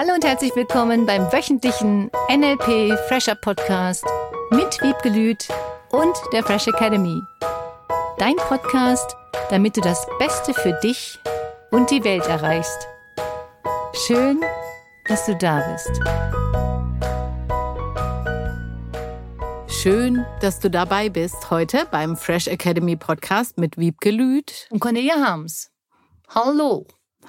Hallo und herzlich willkommen beim wöchentlichen NLP Fresher Podcast mit Wiebke Lüth und der Fresh Academy. Dein Podcast, damit du das Beste für dich und die Welt erreichst. Schön, dass du da bist. Schön, dass du dabei bist heute beim Fresh Academy Podcast mit Wiebke Lüth und Cornelia Harms. Hallo.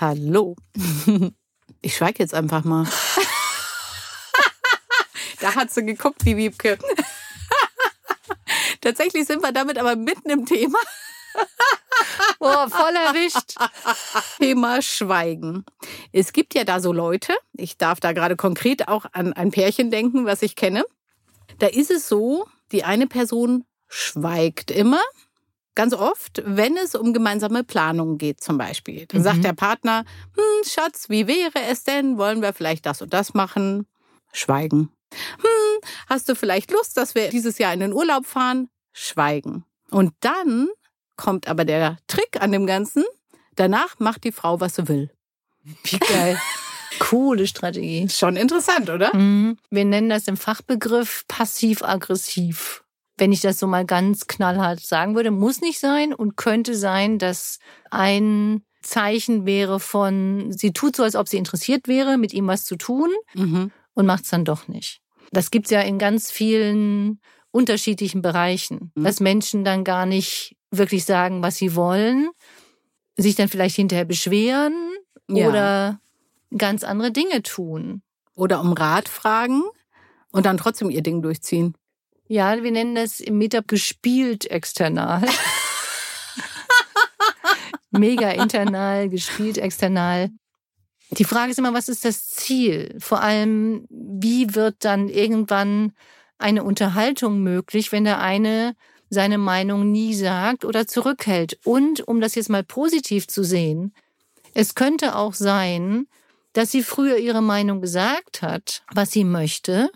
Hallo. Ich schweige jetzt einfach mal. da hat sie geguckt, die Wiebke. Tatsächlich sind wir damit aber mitten im Thema. Oh, voll erwischt. Thema Schweigen. Es gibt ja da so Leute, ich darf da gerade konkret auch an ein Pärchen denken, was ich kenne. Da ist es so, die eine Person schweigt immer Ganz oft, wenn es um gemeinsame Planungen geht zum Beispiel. Dann mhm. sagt der Partner, hm, Schatz, wie wäre es denn? Wollen wir vielleicht das und das machen? Schweigen. Hm, hast du vielleicht Lust, dass wir dieses Jahr in den Urlaub fahren? Schweigen. Und dann kommt aber der Trick an dem Ganzen. Danach macht die Frau, was sie will. Wie geil. Coole Strategie. Schon interessant, oder? Mhm. Wir nennen das im Fachbegriff passiv-aggressiv wenn ich das so mal ganz knallhart sagen würde, muss nicht sein und könnte sein, dass ein Zeichen wäre von, sie tut so, als ob sie interessiert wäre, mit ihm was zu tun mhm. und macht es dann doch nicht. Das gibt's ja in ganz vielen unterschiedlichen Bereichen, mhm. dass Menschen dann gar nicht wirklich sagen, was sie wollen, sich dann vielleicht hinterher beschweren ja. oder ganz andere Dinge tun. Oder um Rat fragen und dann trotzdem ihr Ding durchziehen. Ja, wir nennen das im Meetup gespielt external. Mega internal, gespielt external. Die Frage ist immer, was ist das Ziel? Vor allem, wie wird dann irgendwann eine Unterhaltung möglich, wenn der eine seine Meinung nie sagt oder zurückhält? Und um das jetzt mal positiv zu sehen, es könnte auch sein, dass sie früher ihre Meinung gesagt hat, was sie möchte,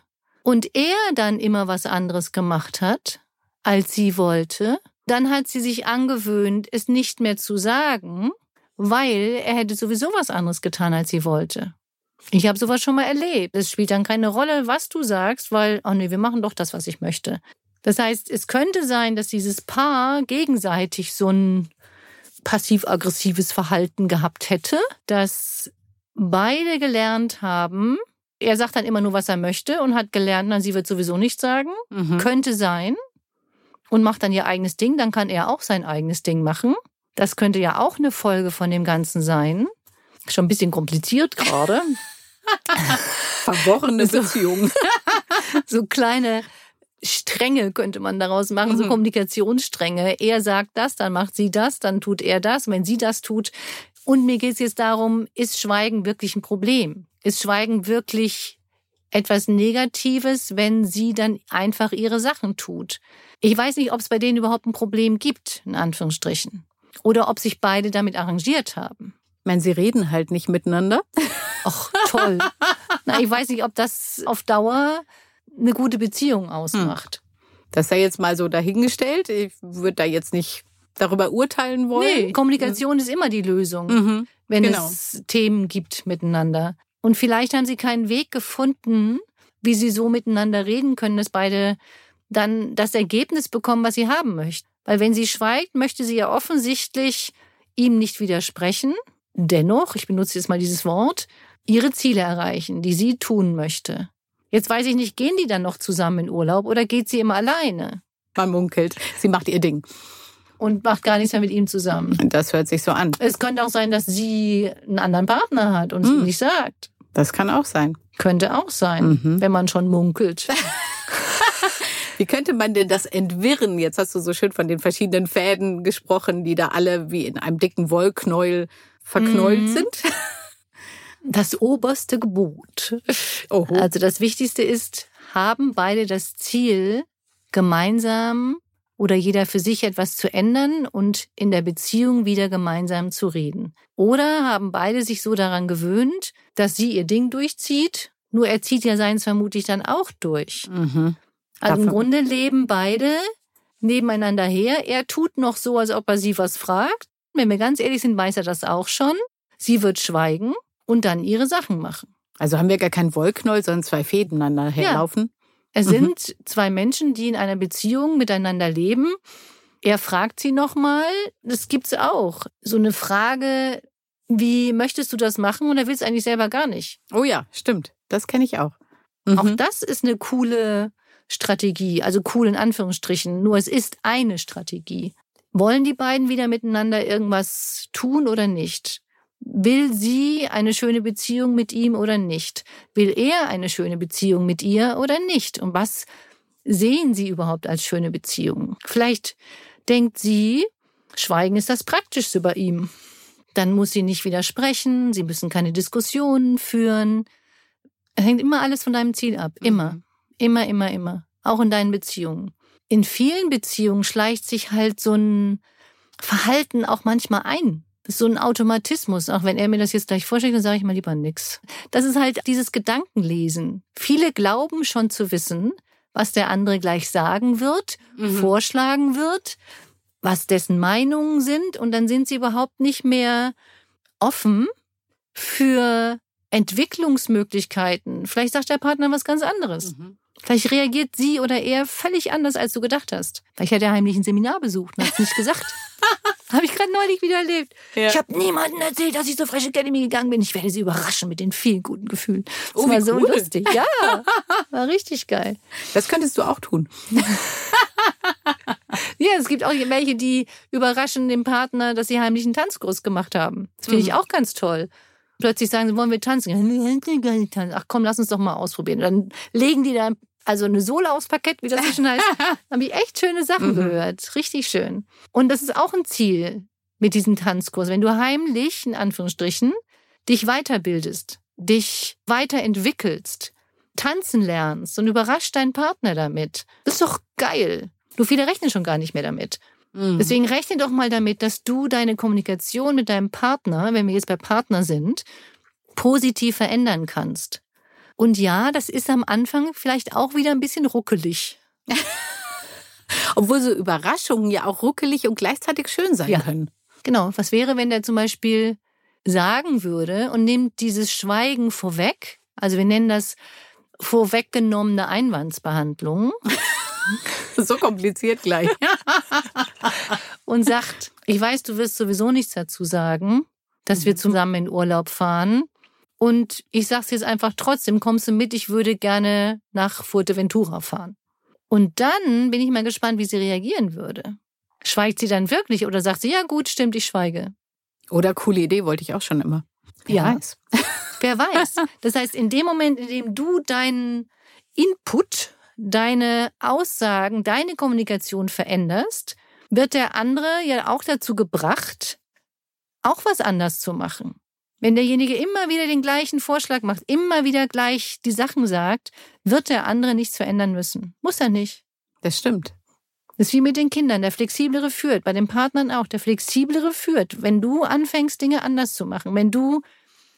und er dann immer was anderes gemacht hat, als sie wollte, dann hat sie sich angewöhnt, es nicht mehr zu sagen, weil er hätte sowieso was anderes getan, als sie wollte. Ich habe sowas schon mal erlebt. Es spielt dann keine Rolle, was du sagst, weil, oh nee, wir machen doch das, was ich möchte. Das heißt, es könnte sein, dass dieses Paar gegenseitig so ein passiv-aggressives Verhalten gehabt hätte, dass beide gelernt haben, er sagt dann immer nur, was er möchte und hat gelernt, na, sie wird sowieso nichts sagen. Mhm. Könnte sein. Und macht dann ihr eigenes Ding. Dann kann er auch sein eigenes Ding machen. Das könnte ja auch eine Folge von dem Ganzen sein. Schon ein bisschen kompliziert gerade. Verworrene so, Beziehung. so kleine Stränge könnte man daraus machen, mhm. so Kommunikationsstränge. Er sagt das, dann macht sie das, dann tut er das. Wenn sie das tut, und mir geht es jetzt darum, ist Schweigen wirklich ein Problem? Ist Schweigen wirklich etwas Negatives, wenn sie dann einfach ihre Sachen tut? Ich weiß nicht, ob es bei denen überhaupt ein Problem gibt, in Anführungsstrichen. Oder ob sich beide damit arrangiert haben. Ich meine, sie reden halt nicht miteinander. Ach, toll. Na, ich weiß nicht, ob das auf Dauer eine gute Beziehung ausmacht. Hm. Das sei jetzt mal so dahingestellt. Ich würde da jetzt nicht darüber urteilen wollen. Nee, Kommunikation ist immer die Lösung, mhm, wenn genau. es Themen gibt miteinander. Und vielleicht haben sie keinen Weg gefunden, wie sie so miteinander reden können, dass beide dann das Ergebnis bekommen, was sie haben möchten. Weil wenn sie schweigt, möchte sie ja offensichtlich ihm nicht widersprechen. Dennoch, ich benutze jetzt mal dieses Wort, ihre Ziele erreichen, die sie tun möchte. Jetzt weiß ich nicht, gehen die dann noch zusammen in Urlaub oder geht sie immer alleine? Man munkelt, sie macht ihr Ding und macht gar nichts mehr mit ihm zusammen. Das hört sich so an. Es könnte auch sein, dass sie einen anderen Partner hat und es hm. ihm nicht sagt. Das kann auch sein. Könnte auch sein, mhm. wenn man schon munkelt. Wie könnte man denn das entwirren? Jetzt hast du so schön von den verschiedenen Fäden gesprochen, die da alle wie in einem dicken Wollknäuel verknäult mhm. sind. Das oberste Gebot. Oho. Also das Wichtigste ist, haben beide das Ziel, gemeinsam oder jeder für sich etwas zu ändern und in der Beziehung wieder gemeinsam zu reden. Oder haben beide sich so daran gewöhnt, dass sie ihr Ding durchzieht, nur er zieht ja seins vermutlich dann auch durch. Mhm. Also im Grunde leben beide nebeneinander her. Er tut noch so, als ob er sie was fragt. Wenn wir ganz ehrlich sind, weiß er das auch schon. Sie wird schweigen und dann ihre Sachen machen. Also haben wir gar keinen Wollknäuel, sondern zwei Fäden aneinander herlaufen. Es sind zwei Menschen, die in einer Beziehung miteinander leben. Er fragt sie nochmal, das gibt's auch. So eine Frage, wie möchtest du das machen? Und er will es eigentlich selber gar nicht. Oh ja, stimmt. Das kenne ich auch. Auch das ist eine coole Strategie, also cool in Anführungsstrichen. Nur es ist eine Strategie. Wollen die beiden wieder miteinander irgendwas tun oder nicht? Will sie eine schöne Beziehung mit ihm oder nicht? Will er eine schöne Beziehung mit ihr oder nicht? Und was sehen sie überhaupt als schöne Beziehung? Vielleicht denkt sie, Schweigen ist das Praktischste bei ihm. Dann muss sie nicht widersprechen, sie müssen keine Diskussionen führen. Hängt immer alles von deinem Ziel ab. Immer. Mhm. Immer, immer, immer. Auch in deinen Beziehungen. In vielen Beziehungen schleicht sich halt so ein Verhalten auch manchmal ein. So ein Automatismus. Auch wenn er mir das jetzt gleich vorstellt, dann sage ich mal lieber nix. Das ist halt dieses Gedankenlesen. Viele glauben schon zu wissen, was der andere gleich sagen wird, Mhm. vorschlagen wird, was dessen Meinungen sind. Und dann sind sie überhaupt nicht mehr offen für Entwicklungsmöglichkeiten. Vielleicht sagt der Partner was ganz anderes. Mhm. Vielleicht reagiert sie oder er völlig anders, als du gedacht hast. Vielleicht hat er heimlich ein Seminar besucht und hat es nicht gesagt. habe ich gerade neulich wieder erlebt. Ja. Ich habe niemandem erzählt, dass ich zur Fresh Academy gegangen bin. Ich werde sie überraschen mit den vielen guten Gefühlen. Das Oh, war so cool. lustig. Ja, war richtig geil. Das könntest du auch tun. Ja, es gibt auch welche, die überraschen den Partner, dass sie heimlich einen Tanzkurs gemacht haben. Das finde ich Mhm. auch ganz toll. Plötzlich sagen sie, wollen wir tanzen. Ach komm, lass uns doch mal ausprobieren. Dann legen die da also eine Sohle aufs Parkett, wie das so schön heißt. habe ich echt schöne Sachen Mhm. gehört. Richtig schön. Und das ist auch ein Ziel mit diesem Tanzkurs. Wenn du heimlich, in Anführungsstrichen, dich weiterbildest, dich weiterentwickelst, tanzen lernst und überrascht deinen Partner damit. Das ist doch geil. Du viele rechnen schon gar nicht mehr damit. Mhm. Deswegen rechne doch mal damit, dass du deine Kommunikation mit deinem Partner, wenn wir jetzt bei Partner sind, positiv verändern kannst. Und ja, das ist am Anfang vielleicht auch wieder ein bisschen ruckelig. Obwohl so Überraschungen ja auch ruckelig und gleichzeitig schön sein Ja. können. Genau. Was wäre, wenn der zum Beispiel sagen würde und nimmt dieses Schweigen vorweg? Also wir nennen das vorweggenommene Einwandsbehandlung So kompliziert gleich. und sagt, ich weiß, du wirst sowieso nichts dazu sagen, dass wir zusammen in Urlaub fahren. Und ich sag's jetzt einfach trotzdem, kommst du mit, ich würde gerne nach Fuerteventura fahren. Und dann bin ich mal gespannt, wie sie reagieren würde. Schweigt sie dann wirklich oder sagt sie, ja gut, stimmt, ich schweige? Oder coole Idee, wollte ich auch schon immer. Wer Ja. weiß. Wer weiß. Das heißt, in dem Moment, in dem du deinen Input, deine Aussagen, deine Kommunikation veränderst, wird der andere ja auch dazu gebracht, auch was anders zu machen. Wenn derjenige immer wieder den gleichen Vorschlag macht, immer wieder gleich die Sachen sagt, wird der andere nichts verändern müssen. Muss er nicht. Das stimmt. Das ist wie mit den Kindern. Der Flexiblere führt. Bei den Partnern auch. Der Flexiblere führt. Wenn du anfängst, Dinge anders zu machen, wenn du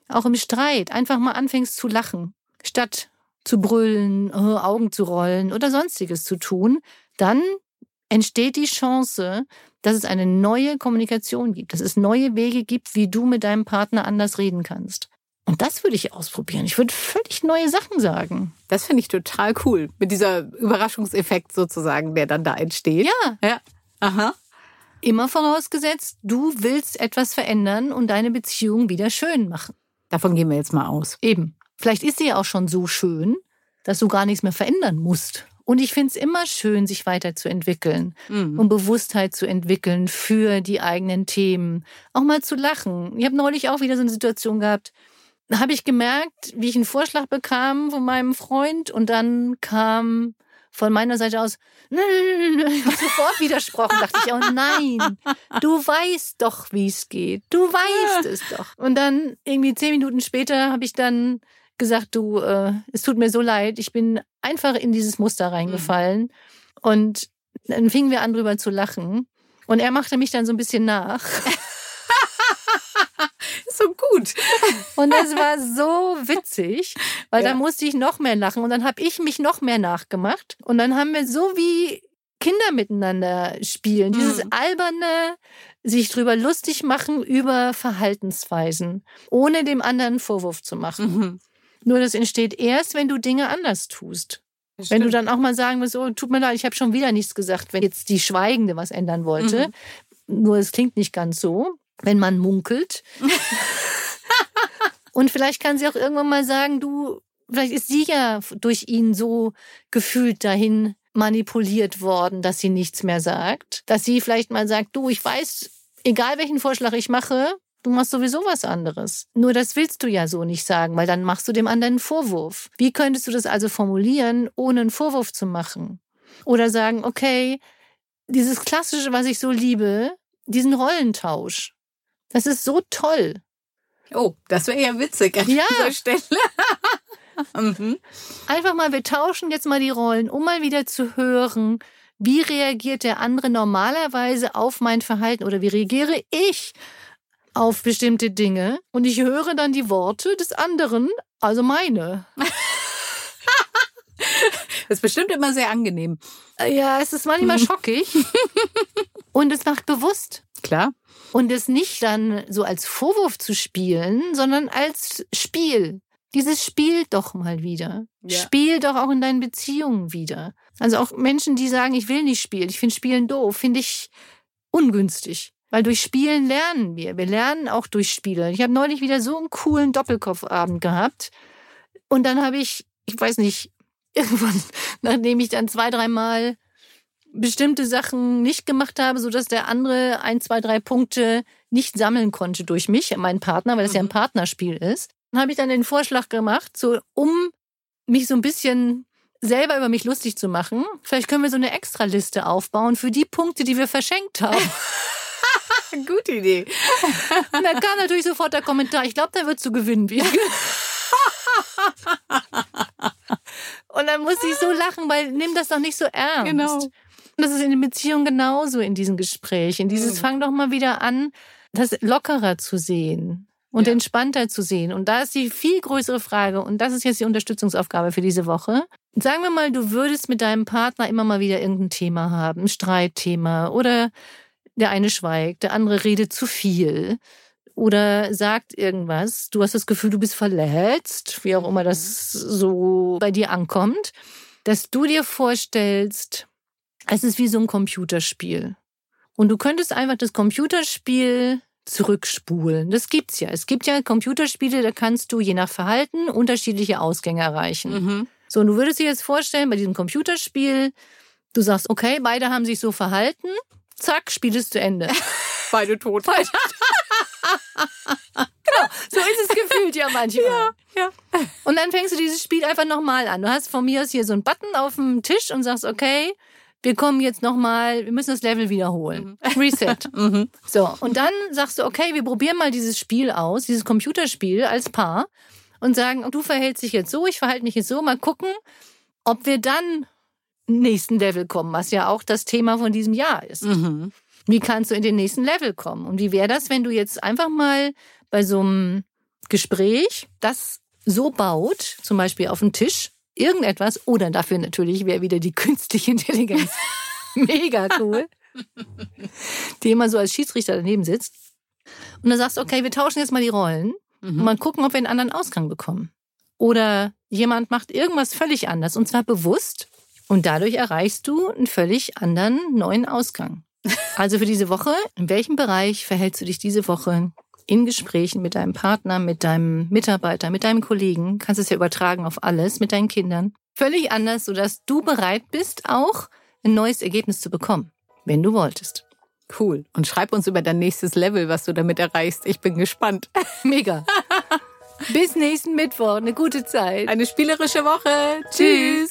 auch im Streit einfach mal anfängst zu lachen, statt zu brüllen, äh, Augen zu rollen oder sonstiges zu tun, dann entsteht die Chance, dass es eine neue Kommunikation gibt, dass es neue Wege gibt, wie du mit deinem Partner anders reden kannst. Und das würde ich ausprobieren. Ich würde völlig neue Sachen sagen. Das finde ich total cool. Mit dieser Überraschungseffekt sozusagen, der dann da entsteht. Ja, Ja. Aha. Immer vorausgesetzt, du willst etwas verändern und deine Beziehung wieder schön machen. Davon gehen wir jetzt mal aus. Eben. Vielleicht ist sie ja auch schon so schön, dass du gar nichts mehr verändern musst. Und ich finde es immer schön, sich weiterzuentwickeln Mhm. und Bewusstheit zu entwickeln für die eigenen Themen. Auch mal zu lachen. Ich habe neulich auch wieder so eine Situation gehabt. Da habe ich gemerkt, wie ich einen Vorschlag bekam von meinem Freund und dann kam von meiner Seite aus, ich habe sofort widersprochen, dachte ich, oh nein, du weißt doch, wie es geht, du weißt es doch. Und dann irgendwie zehn Minuten später habe ich dann gesagt, du, äh, es tut mir so leid, ich bin einfach in dieses Muster reingefallen und dann fingen wir an drüber zu lachen und er machte mich dann so ein bisschen nach. So gut. Und das war so witzig, weil Ja. da musste ich noch mehr lachen und dann habe ich mich noch mehr nachgemacht und dann haben wir so wie Kinder miteinander spielen, dieses Mhm. alberne sich drüber lustig machen über Verhaltensweisen, ohne dem anderen Vorwurf zu machen. Mhm. Nur das entsteht erst, wenn du Dinge anders tust. Das Wenn du dann auch mal sagen willst, oh, tut mir leid, ich habe schon wieder nichts gesagt, wenn jetzt die Schweigende was ändern wollte. Nur es klingt nicht ganz so, wenn man munkelt. Und vielleicht kann sie auch irgendwann mal sagen, du, vielleicht ist sie ja durch ihn so gefühlt dahin manipuliert worden, dass sie nichts mehr sagt. Dass sie vielleicht mal sagt, du, ich weiß, egal welchen Vorschlag ich mache, du machst sowieso was anderes. Nur das willst du ja so nicht sagen, weil dann machst du dem anderen einen Vorwurf. Wie könntest du das also formulieren, ohne einen Vorwurf zu machen? Oder sagen, okay, dieses Klassische, was ich so liebe, diesen Rollentausch. Das ist so toll. Oh, das wäre ja witzig an Ja. dieser Stelle. mhm. Einfach mal, wir tauschen jetzt mal die Rollen, um mal wieder zu hören, wie reagiert der andere normalerweise auf mein Verhalten oder wie reagiere ich auf bestimmte Dinge und ich höre dann die Worte des anderen, also meine. Das ist bestimmt immer sehr angenehm. Äh, Ja, es ist manchmal schockig und es macht bewusst. Klar. Und es nicht dann so als Vorwurf zu spielen, sondern als Spiel. Dieses Spiel doch mal wieder. Ja. Spiel doch auch in deinen Beziehungen wieder. Also auch Menschen, die sagen, ich will nicht spielen, ich finde Spielen doof, finde ich ungünstig. Weil durch Spielen lernen wir. Wir lernen auch durch Spiele. Ich habe neulich wieder so einen coolen Doppelkopfabend gehabt. Und dann habe ich, ich weiß nicht, irgendwann, nachdem ich dann zwei, dreimal bestimmte Sachen nicht gemacht habe, sodass der andere ein, zwei, drei Punkte nicht sammeln konnte durch mich, meinen Partner, weil das ja ein Mhm. Partnerspiel ist. Dann habe ich dann den Vorschlag gemacht, so um mich so ein bisschen selber über mich lustig zu machen. Vielleicht können wir so eine Extraliste aufbauen für die Punkte, die wir verschenkt haben. Gute Idee. Und dann kam natürlich sofort der Kommentar, ich glaube, da wird zu gewinnen wieder. Und dann musste ich so lachen, weil nimm das doch nicht so ernst. Genau. Und das ist in den Beziehungen genauso in diesem Gespräch. In dieses Mhm. fang doch mal wieder an, das lockerer zu sehen und Ja. entspannter zu sehen. Und da ist die viel größere Frage, und das ist jetzt die Unterstützungsaufgabe für diese Woche. Sagen wir mal, du würdest mit deinem Partner immer mal wieder irgendein Thema haben, ein Streitthema oder der eine schweigt, der andere redet zu viel oder sagt irgendwas. Du hast das Gefühl, du bist verletzt, wie auch immer das so bei dir ankommt, dass du dir vorstellst, es ist wie so ein Computerspiel. Und du könntest einfach das Computerspiel zurückspulen. Das gibt's ja. Es gibt ja Computerspiele, da kannst du je nach Verhalten unterschiedliche Ausgänge erreichen. Mhm. So, und du würdest dir jetzt vorstellen, bei diesem Computerspiel, du sagst, okay, beide haben sich so verhalten, zack, Spiel ist zu Ende. Beide tot. So ist es gefühlt ja manchmal. Ja, ja. Und dann fängst du dieses Spiel einfach nochmal an. Du hast von mir aus hier so einen Button auf dem Tisch und sagst, okay, wir kommen jetzt nochmal, wir müssen das Level wiederholen. Reset. Mhm. So, und dann sagst du, okay, wir probieren mal dieses Spiel aus, dieses Computerspiel als Paar und sagen, du verhältst dich jetzt so, ich verhalte mich jetzt so, mal gucken, ob wir dann nächsten Level kommen, was ja auch das Thema von diesem Jahr ist. Mhm. Wie kannst du in den nächsten Level kommen? Und wie wäre das, wenn du jetzt einfach mal bei so einem Gespräch das so baut, zum Beispiel auf dem Tisch, irgendetwas, oder dafür natürlich wäre wieder die künstliche Intelligenz mega cool, die immer so als Schiedsrichter daneben sitzt. Und dann sagst du, okay, wir tauschen jetzt mal die Rollen und Mhm. mal gucken, ob wir einen anderen Ausgang bekommen. Oder jemand macht irgendwas völlig anders und zwar bewusst und dadurch erreichst du einen völlig anderen neuen Ausgang. Also für diese Woche, in welchem Bereich verhältst du dich diese Woche in Gesprächen mit deinem Partner, mit deinem Mitarbeiter, mit deinem Kollegen, kannst es ja übertragen auf alles, mit deinen Kindern, völlig anders, sodass du bereit bist, auch ein neues Ergebnis zu bekommen, wenn du wolltest. Cool. Und schreib uns über dein nächstes Level, was du damit erreichst. Ich bin gespannt. Mega. Bis nächsten Mittwoch. Eine gute Zeit. Eine spielerische Woche. Tschüss.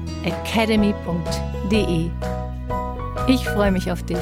www.fresh-academy.de. Ich freue mich auf dich.